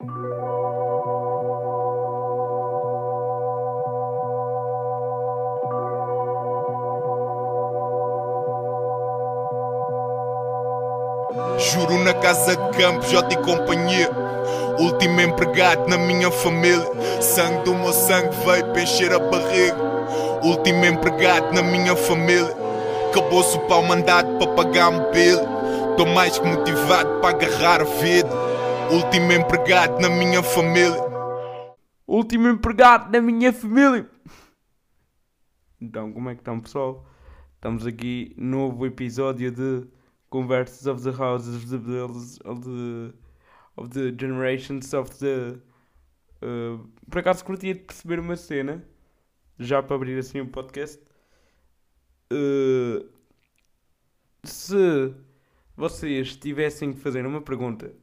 Juro na casa de campo, já te companhia. Último empregado na minha família. Sangue do meu sangue veio para encher a barriga. Último empregado na minha família. Acabou-se o pau mandado para pagar um bill. Tô mais que motivado para agarrar a vida. Último empregado na minha família. Último empregado da minha família. Então, como é que estão, pessoal? Estamos aqui, novo episódio de Conversas of the Houses of the, of the, of the Generations of the. uh, por acaso curtia de perceber uma cena, já para abrir assim o podcast. Uh, se vocês tivessem que fazer uma pergunta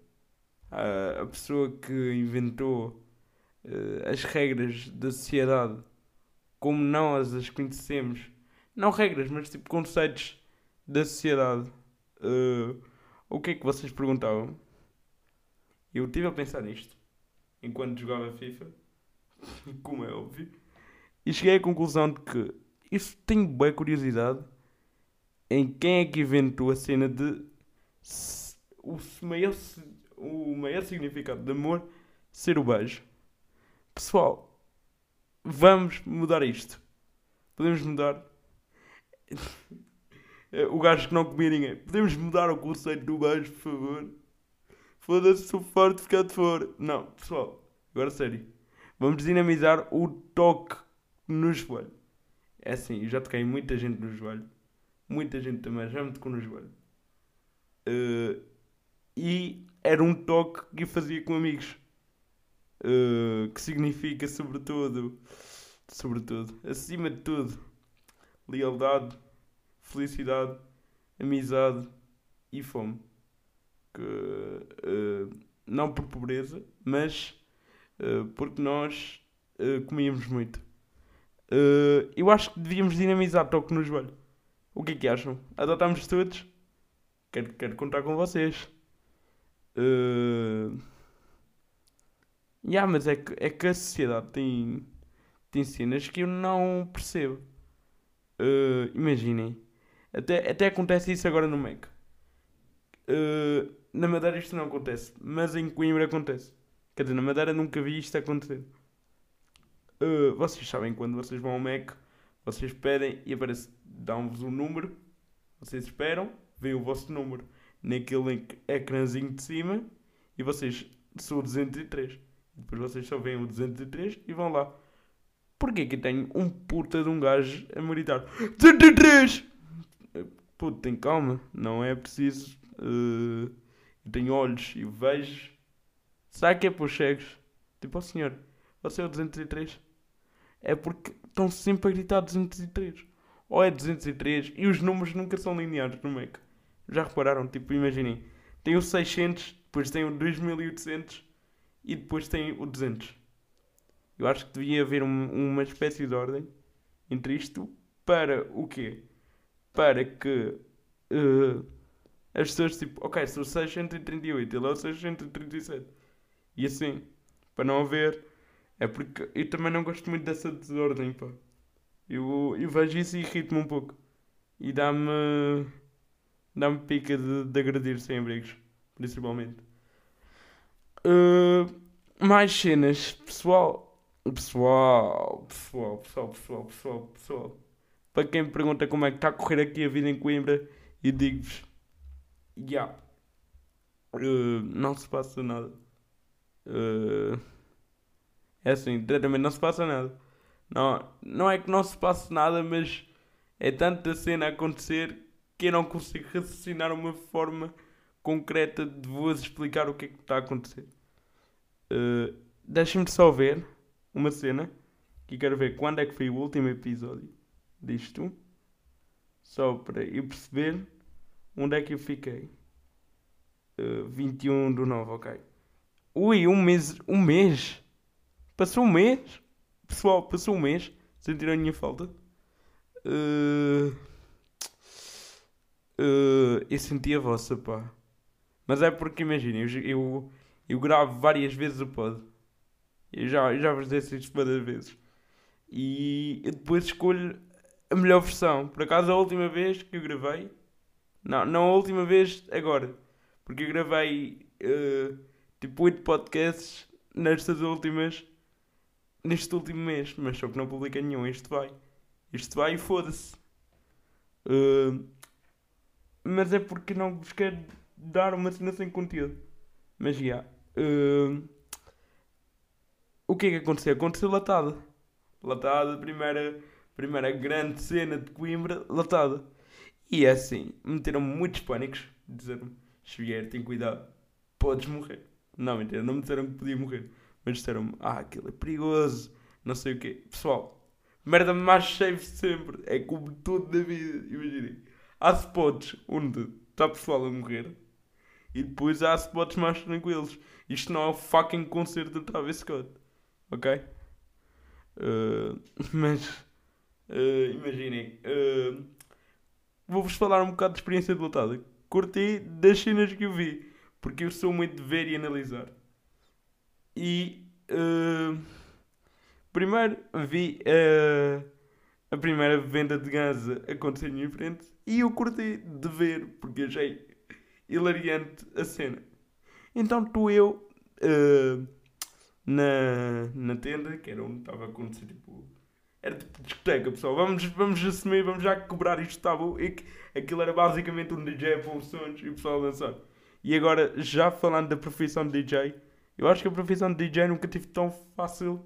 à, à pessoa que inventou uh, as regras da sociedade como nós as conhecemos, não regras, mas tipo conceitos da sociedade, uh, o que é que vocês perguntavam? Eu estive a pensar nisto enquanto jogava FIFA, como é óbvio, e cheguei à conclusão de que isso tenho boa curiosidade em quem é que inventou a cena de o maior, o maior significado de amor ser o beijo. Pessoal, vamos mudar isto. Podemos mudar. o gajo que não comia ninguém. Podemos mudar o conceito do beijo, por favor. Foda-se, sou forte, ficar de fora. Não, pessoal, agora sério. Vamos dinamizar o toque no joelho. É assim, já toquei muita gente no joelho. Muita gente também já me tocou no joelho. Eh, e era um toque que eu fazia com amigos. Eh, que significa, sobretudo, sobretudo, acima de tudo, lealdade, felicidade, amizade e fome. Que, eh, não por pobreza, mas eh, porque nós comíamos muito. Eu acho que devíamos dinamizar toque no joelho. O que é que acham? Adotamos todos? Quero, quero contar com vocês. Uh... Yeah, mas é que, é que a sociedade tem, tem cenas que eu não percebo. Uh, imaginem. Até, até acontece isso agora no Mac. Uh, na Madeira isto não acontece, mas em Coimbra acontece. Quer dizer, na Madeira nunca vi isto acontecer. Uh, vocês sabem quando vocês vão ao Mac, vocês pedem e aparece, dão-vos um número, vocês esperam, vem o vosso número naquele ec- ecrãzinho de cima e vocês são o 203. Depois vocês só veem o 203 e vão lá. Porquê que eu tenho um puta de um gajo a gritar 203? Puto, tem calma, não é preciso. eh, eu tenho olhos e vejo. Será que é para os cegos? Tipo, ó senhor, você é o 203? É porque estão sempre a gritar 203. Ou é 203 e os números nunca são lineares no Mac. Já repararam? Tipo, imaginem. Tem o 600, depois tem o 2800 e depois tem o 200. Eu acho que devia haver um- uma espécie de ordem entre isto para o quê? Para que eh, as pessoas, tipo, ok, sou 638, ele é o 637. E assim, para não haver. É porque eu também não gosto muito dessa desordem, pá. Eu, eu vejo isso e irrita-me um pouco. E dá-me. Dá-me pica de, de agredir sem abrigos, principalmente. Uh, mais cenas, pessoal. Pessoal, pessoal, pessoal, pessoal, pessoal, pessoal. Para quem me pergunta como é que está a correr aqui a vida em Coimbra, e digo-vos: já. Uh, não se passa nada. Uh, é assim, diretamente não se passa nada. Não, não é que não se passe nada, mas é tanta cena a acontecer que eu não consigo raciocinar uma forma concreta de vos explicar o que é que está a acontecer. Uh, Deixem-me só ver uma cena que quero ver quando é que foi o último episódio disto. Só para eu perceber onde é que eu fiquei. Uh, 21 do 9, ok. Ui, um mês. Um mês? Passou um mês? Pessoal, passou um mês. Sentiram a minha falta? Uh, uh, eu senti a vossa, pá. Mas é porque, imaginem, eu, eu, Eu gravo várias vezes o pod. Eu já, eu já vos disse isto várias vezes. E eu depois escolho a melhor versão. Por acaso, a última vez que eu gravei. Não, não a última vez, agora. Porque eu gravei uh, tipo 8 podcasts nestas últimas. Neste último mês. Mas só que não publiquei nenhum. Isto vai. Isto vai e foda-se. Uh, mas é porque não vos quero dar uma cena sem conteúdo. Mas já. Yeah, uh, o que é que aconteceu? Aconteceu latada. Latada, primeira, primeira grande cena de Coimbra, latada. E é assim, meteram-me muitos pânicos. Disseram-me, Xavier, tem cuidado, podes morrer. Não, mentira, não me disseram que podia morrer. Mas disseram-me, ah, aquilo é perigoso, não sei o quê. Pessoal, merda mais safe sempre. É como tudo na vida, imaginem. Há spots onde está pessoal a morrer e depois há spots mais tranquilos. Isto não é o fucking concerto do Travis Scott. Ok? Uh, mas uh, imaginem. Uh, Vou-vos falar um bocado de experiência de lutada. Curti das cenas que eu vi. Porque eu sou muito de ver e analisar. E primeiro vi a primeira venda de ganza acontecer em frente e eu curti de ver porque achei hilariante a cena. Então estou eu uh, na, na tenda, que era onde estava a acontecer tipo. Era tipo discoteca, pessoal. Vamos, vamos assumir, vamos já cobrar isto tabu. E que aquilo era basicamente um DJ pôr sons e o pessoal dançar. E agora, já falando da profissão de DJ, eu acho que a profissão de DJ nunca tive tão fácil.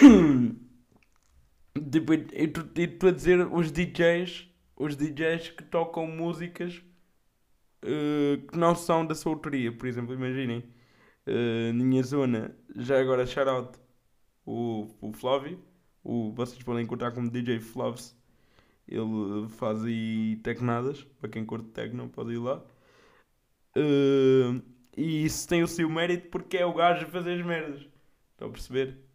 Tipo, eu estou a dizer os DJs, os DJs que tocam músicas uh, que não são da sua autoria. Por exemplo, imaginem, uh, na minha zona, já agora shout o, o Flávio, o, vocês podem encontrar como DJ Flavs. Ele faz aí tecnadas, para quem curte techno pode ir lá. Uh, e isso tem o seu mérito porque é o gajo a fazer as merdas. Estão a perceber?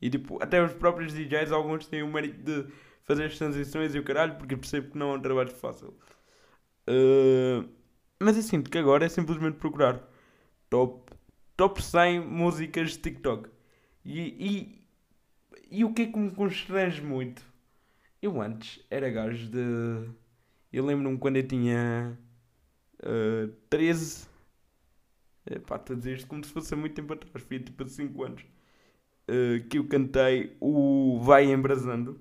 E tipo, até os próprios DJs, alguns têm o mérito de fazer as transições e o caralho, porque percebo que não é um trabalho fácil. Uh, mas eu sinto que agora é simplesmente procurar top, top 100 músicas de TikTok. E, e, e o que é que me constrange muito? Eu antes era gajo de. Eu lembro-me quando eu tinha uh, 13. Pá, estou a dizer isto como se fosse há muito tempo atrás, foi tipo há 5 anos uh, que eu cantei o Vai Embrasando.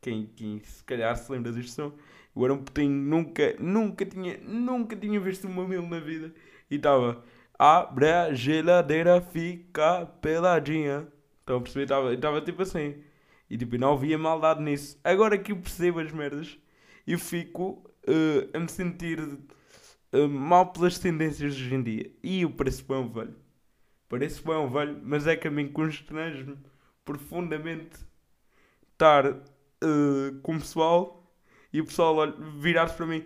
Quem, quem se calhar se lembra deste som. Era um putinho, nunca, nunca tinha, nunca tinha visto uma mil na vida. E estava, abre a geladeira, fica peladinha. Estão a perceber? Estava tipo assim. E tipo, não havia maldade nisso. Agora que eu percebo as merdas, eu fico uh, a me sentir uh, mal pelas tendências de hoje em dia. E eu pareço bem velho. Parece bem velho, mas é que a mim constrange-me profundamente estar uh, com o pessoal e o pessoal virar-se para mim.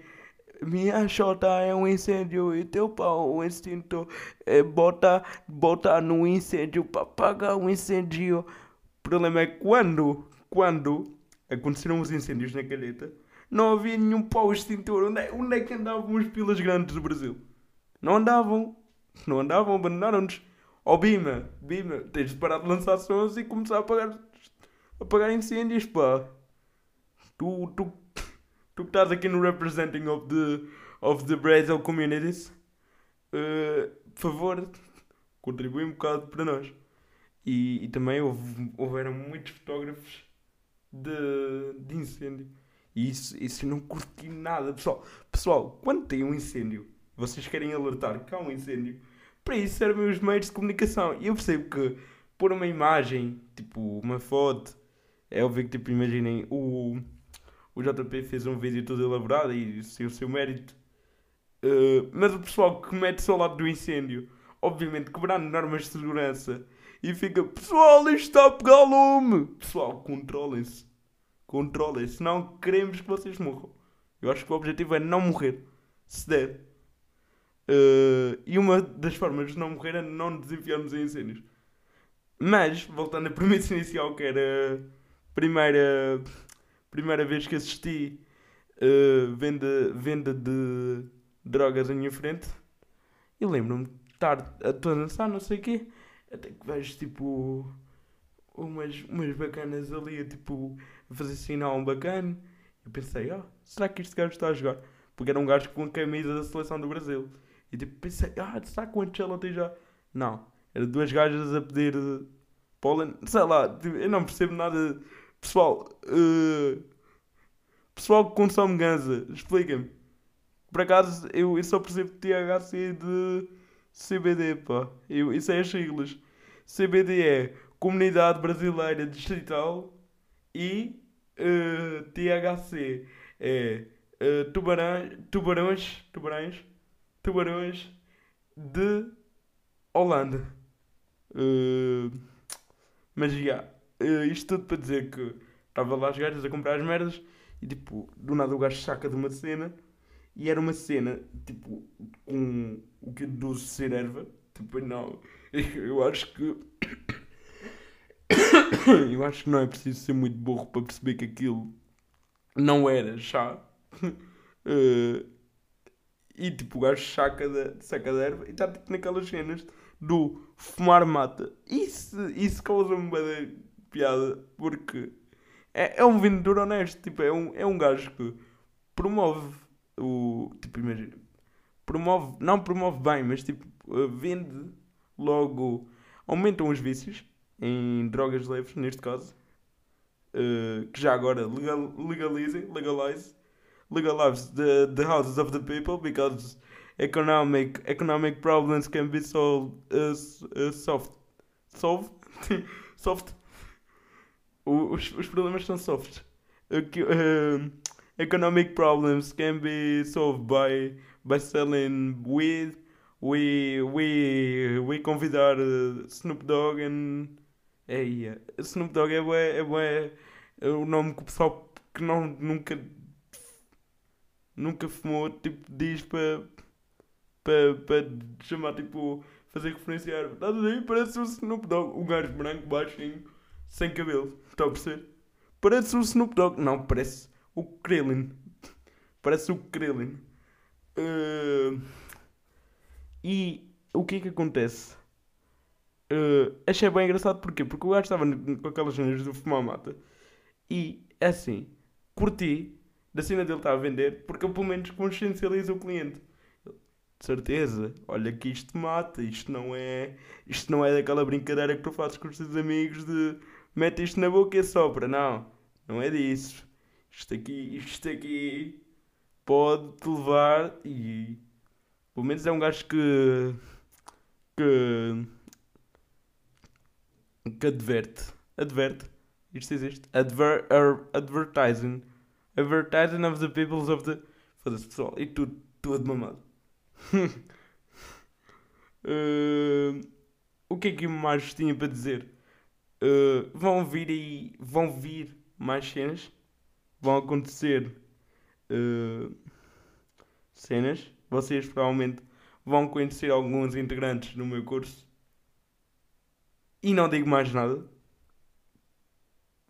Minha chota é um incêndio e teu pau um extintor. É, bota, bota no incêndio para apagar o incêndio. O problema é quando, quando aconteceram os incêndios na calheta, não havia nenhum pau extintor. Onde é, onde é que andavam os pilas grandes do Brasil? Não andavam. Não andavam, abandonaram-nos. Ó oh, Bima, Bima, tens de parar de lançar sons e começar a apagar, a apagar incêndios, pá. Tu, tu, tu que estás aqui no representing of the, of the Brazil communities, uh, por favor, contribui um bocado para nós. E, e também houve, houveram muitos fotógrafos de, de incêndio. E isso, isso eu não curti nada. Pessoal, pessoal, quando tem um incêndio, vocês querem alertar que há um incêndio para isso servem os meios de comunicação. E eu percebo que pôr uma imagem, tipo uma foto, é óbvio que, tipo, imaginem, o, o JP fez um vídeo todo elaborado e sem o seu mérito. Uh, mas o pessoal que mete-se ao lado do incêndio, obviamente quebrando normas de segurança, e fica, pessoal, isto está a pegar lume. Pessoal, controlem-se. Controlem-se. Não queremos que vocês morram. Eu acho que o objetivo é não morrer. Se der. Uh, e uma das formas de não morrer é não nos enfiarmos em incêndios. Mas, voltando à premissa inicial, que era a primeira, primeira vez que assisti uh, venda, venda de drogas à minha frente, E lembro-me de estar a, dançar, não sei o quê, até que vejo tipo umas, umas bacanas ali, tipo, a fazer sinal um bacana. Eu pensei, ah, será que este gajo está a jogar? Porque era um gajo com a camisa da seleção do Brasil. E tipo, pensei, ah, será o Ancelotti tem já? Não, era duas gajas a pedir pólen, sei lá, tipo, eu não percebo nada. Pessoal, uh, pessoal que consome ganza, explica-me. Por acaso, eu, eu só percebo THC de CBD, pá. Eu, isso é as siglas. CBD é Comunidade Brasileira Distrital e uh, THC é uh, tubarões, tubarões, tubarões de Holanda. Uh, mas já, uh, isto tudo para dizer que estava lá as gajas a comprar as merdas e tipo, do nada o gajo saca de uma cena e era uma cena tipo com o que doce ser erva. Tipo, não, eu acho que eu acho que não é preciso ser muito burro para perceber que aquilo não era chá. Uh, e tipo, o gajo saca da, saca da erva e está tipo naquelas cenas do fumar mata. Isso, isso causa-me uma piada porque é, é um vendedor honesto. Tipo, é um, é um gajo que promove o. Tipo, imagina. Promove, não promove bem, mas tipo, vende logo. Aumentam os vícios em drogas leves, neste caso, uh, que já agora legal, legalizem, legalize, legalize the, the houses of the people because economic economic problems can be solved uh, uh, soft soft? Os, os problemas são soft. Uh, economic problems can be solved by by selling weed. We we we convidar uh, Snoop Dogg and yeah. Snoop Dogg é bué, é é o nome que o pessoal que não, nunca, nunca fumou, tipo, diz para para para chamar, tipo, fazer referenciar. Estás aí? Parece o Snoop Dogg, o gajo branco, baixinho, sem cabelo. Está a perceber? Parece o Snoop Dogg. Não, parece o Krillin. Parece o Krillin. Uh... E o que é que acontece? Uh, achei bem engraçado porquê? Porque o gajo estava com aquelas cenas do fumar mata e assim, curti da cena dele estar a vender porque pelo menos consciencializa o cliente. De certeza, olha que isto mata, isto não é isto não é daquela brincadeira que tu fazes com os teus amigos de mete isto na boca e sopra, não, não é disso. Isto aqui, isto aqui pode te levar e pelo menos é um gajo que que que adverte. Adverte. Isto existe. Adver, er, advertising. Advertising of the peoples of the. Foda-se pessoal. E tudo, tudo mamado. uh, o que é que mais tinha para dizer? Uh, vão vir aí. Vão vir mais cenas. Vão acontecer uh, cenas. Vocês provavelmente vão conhecer alguns integrantes no meu curso e não digo mais nada.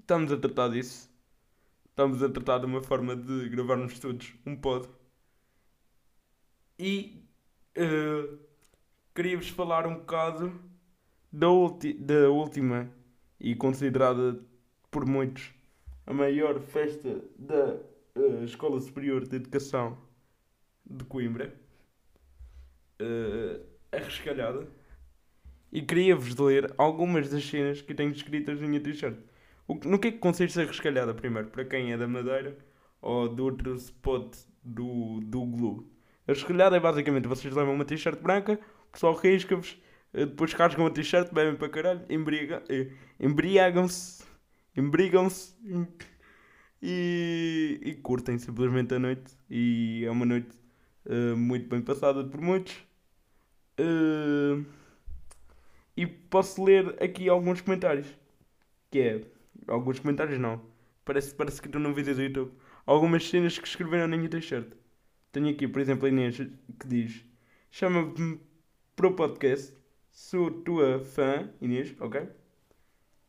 Estamos a tratar disso. Estamos a tratar de uma forma de gravarmos todos um pod. E uh, queria-vos falar um bocado da, da última e considerada por muitos a maior festa da uh, Escola Superior de Educação de Coimbra. Uh, a Rescalhada e queria-vos ler algumas das cenas que tenho escritas na minha t-shirt. No que é que consiste a rescalhada, primeiro, para quem é da Madeira ou do outro spot do, do Glue? A rescalhada é basicamente vocês levam uma t-shirt branca, o pessoal risca-vos, eh, depois carregam a t-shirt, bebem para caralho, eh, embriagam-se, embrigam-se e, e curtem simplesmente a noite. E é uma noite uh, muito bem passada por muitos. Uh, e posso ler aqui alguns comentários. Que é. Alguns comentários não. Parece, parece que estou num vídeo do YouTube. Algumas cenas que escreveram na minha t-shirt. Tenho aqui, por exemplo, a Inês que diz: Chama-me para o podcast. Sou tua fã, Inês, ok?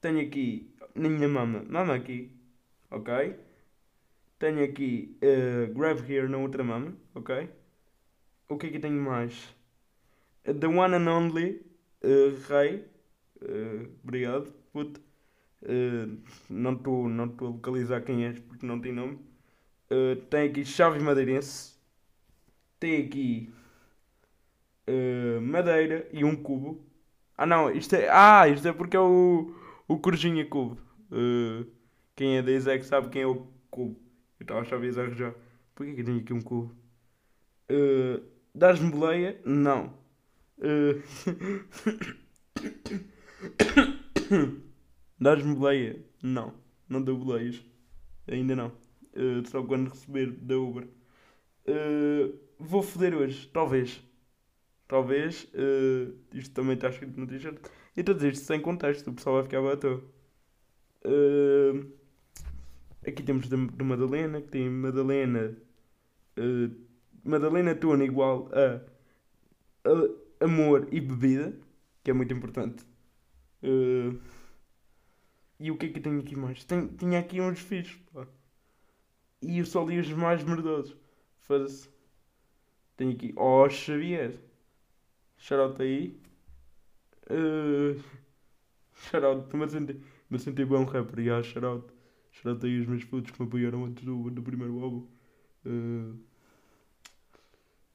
Tenho aqui na minha mama, mama aqui, ok? Tenho aqui uh, Grab Here na outra mama, ok? O que é que tenho mais? The One and Only uh, Rei. Uh, obrigado, puto. Uh, não estou não a localizar quem és porque não tem nome. Uh, tem aqui Chaves Madeirense. Tem aqui uh, Madeira e um cubo. Ah não, isto é. Ah, isto é porque é o, o Corjinha Cubo. Quem é da Isaac sabe quem é o cubo. Eu estava a Chaves a arranjar. Porquê que tenho aqui um cubo? Uh, Dás-me boleia? Não. Dás-me boleia? Não. Não dou boleias. Ainda não. Uh, só quando receber da Uber. Uh, vou foder hoje. Talvez. Talvez. Uh, isto também está escrito no t-shirt. E dizer isto sem contexto. O pessoal vai ficar à toa. Uh, aqui temos de, Madalena. Que tem Madalena. Madalena Tuna igual a, a, amor e bebida. Que é muito importante. E o que é que eu tenho aqui mais? Tenho, tinha aqui uns fixos, pá. E eu só li os mais merdosos. Foda-se. Tenho aqui. Oh, Xavier. Shoutout aí. Uh, shoutout. Estou-me a sentir. Me senti bom rapper. E yeah. Shoutout aí os meus putos que me apoiaram antes do, do primeiro álbum. Uh,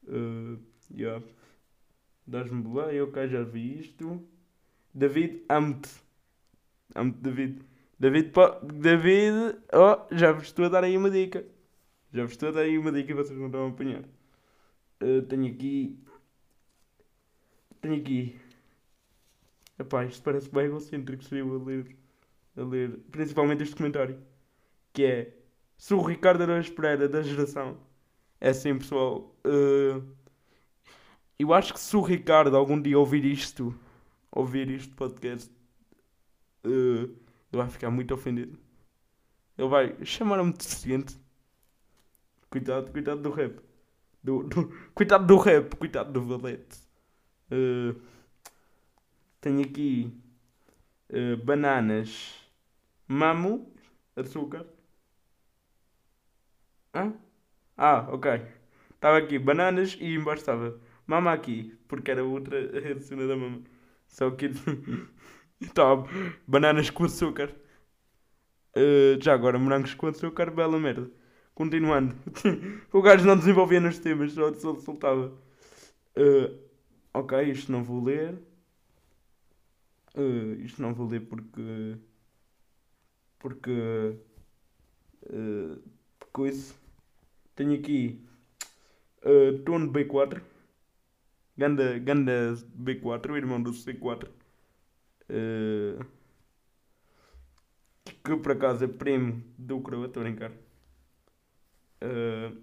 uh, yeah. Dás-me boleia, ok, já vi isto. David, amo-te. Amo-te, David. David, David, oh, já vos estou a dar aí uma dica. Já vos estou a dar aí uma dica e vocês não estão a apanhar. Uh, tenho aqui. Tenho aqui. Epá, isto parece bem egocêntrico se eu a ler, a ler. Principalmente este comentário. Que é. Se o Ricardo Araújo Pereira da geração. É assim, pessoal. Uh, eu acho que se o Ricardo algum dia ouvir isto. Ouvir este podcast. Uh, ele vai ficar muito ofendido. Ele vai chamar-me deficiente. Cuidado, cuidado do rap. Do, do, cuidado do rap, cuidado do valete. Uh, tenho aqui uh, bananas, mamo, açúcar. Hã? Ah, ok. Estava aqui bananas e embaixo estava mama aqui, porque era outra cena da mama. Só que estava bananas com açúcar. Uh, já agora, morangos com açúcar, bela merda. Continuando. o gajo não desenvolvia nos temas, só, só soltava. Uh, ok, isto não vou ler. Uh, isto não vou ler porque. Porque. Uh, coisa. Tenho aqui. Uh, Tono B4. Ganda, Ganda B4, o irmão do C4. Uh, que por acaso é primo do Croa, estou a brincar. Uh,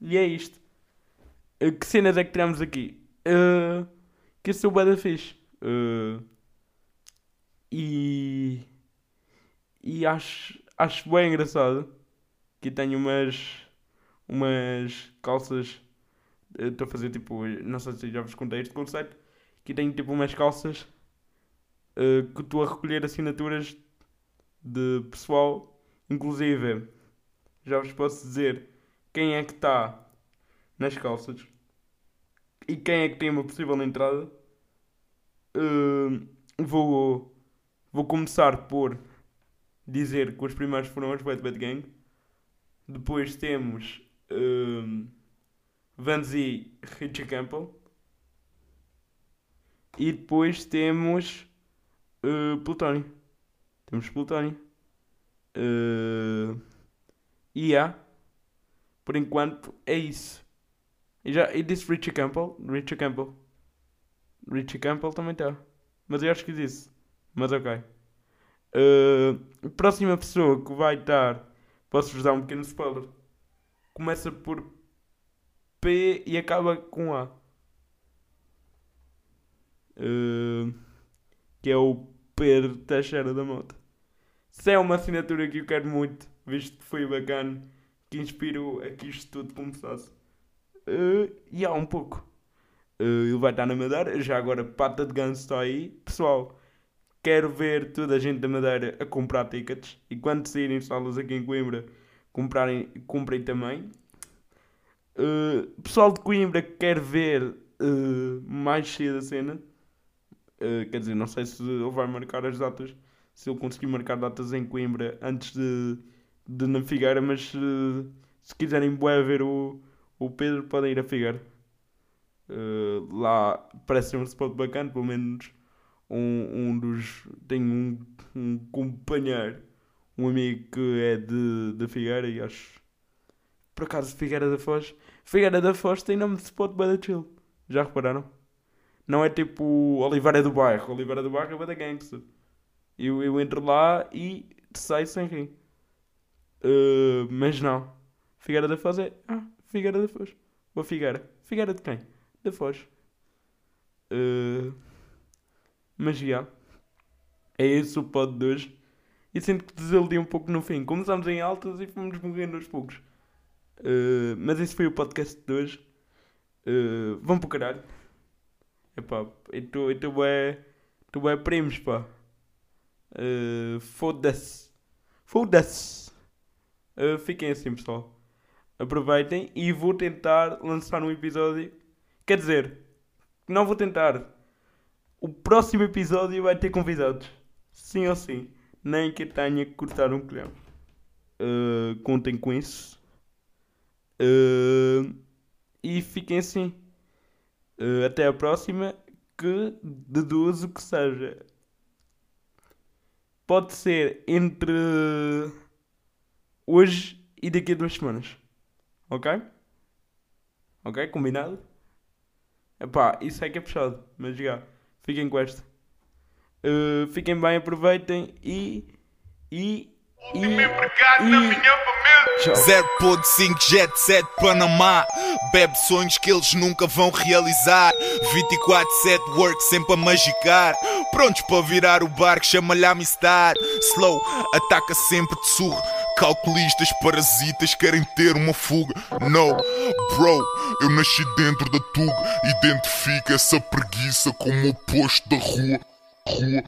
e é isto. Uh, que cenas é que tiramos aqui? Uh, que eu sou o da fixe. E. E acho, acho bem engraçado que tenho umas. umas calças. Estou a fazer tipo. Não sei se já vos contei este conceito. Que tenho tipo umas calças. Que estou a recolher assinaturas de pessoal. Inclusive já vos posso dizer quem é que está nas calças e quem é que tem uma possível entrada. Uh, vou, vou começar por dizer que os primeiros foram os Bad Bad Gang. Depois temos uh, Vanzi e Richie Campbell. E depois temos uh, Plutónio. Temos Plutónio. Uh, e yeah, por enquanto é isso. E, já, e disse Richie Campbell. Richie Campbell. Richie Campbell também está. Mas eu acho que disse. Mas ok. Uh, próxima pessoa que vai estar. Posso-vos dar um pequeno spoiler. Começa por P e acaba com A. Uh, que é o Pedro Teixeira da Mota. Se é uma assinatura que eu quero muito visto que foi bacana, que inspirou a que isto tudo começasse. Uh, e há um pouco. Uh, ele vai estar na Madeira, já agora pata de ganso está aí. Pessoal, quero ver toda a gente da Madeira a comprar tickets e quando saírem salas aqui em Coimbra, comprarem, comprem também. Uh, pessoal de Coimbra que quer ver uh, mais cedo a cena. Uh, quer dizer, não sei se ele vai marcar as datas, se ele conseguir marcar datas em Coimbra antes de, de na Figueira, mas uh, se quiserem bué ver o, o Pedro, podem ir a Figueira. Uh, lá parece um spot bacana, pelo menos um, um dos. Tenho um, um companheiro, um amigo que é de, de Figueira e acho. Por acaso, Figueira da Foz. Figueira da Foz tem nome de spot bem chill. Já repararam? Não é tipo Oliveira do Bairro. Oliveira do Bairro é bem da gangster. Eu, eu entro lá e saio sem rir. Uh, mas não. Figueira da Foz é. Ah, Figueira da Foz. Boa Figueira. Figueira de quem? Da Foz. Uh, mas já. É esse o pod de hoje. E sinto que desiludi um pouco no fim. Começámos em altas e fomos morrendo aos poucos. Uh, mas esse foi o podcast de hoje. Uh, vão para o caralho. Epá, estou é. Tu é primos, pá. Uh, Foda-se. Foda-se. Uh, fiquem assim, pessoal. Aproveitem e vou tentar lançar um episódio. Quer dizer, não vou tentar. O próximo episódio vai ter convidados. Sim ou sim. Nem que tenha que cortar um colhão. Uh, contem com isso. Uh, e fiquem assim. Uh, até a próxima. Que deduzo que seja. Pode ser entre hoje e daqui a duas semanas. Ok? Ok? Combinado? Epá, isso é que é puxado. Mas já. Fiquem com esta. Uh, fiquem bem, aproveitem e. E. E. e, Zero ponto 5 Jet 7 Panamá. Bebe sonhos que eles nunca vão realizar. 24-7 work sempre a magicar. Prontos para virar o barco, chama-lhe amistade. Slow, ataca sempre de surro. Calculistas, parasitas querem ter uma fuga. No, bro, eu nasci dentro da tuga. Identifica essa preguiça como o oposto da rua. Rua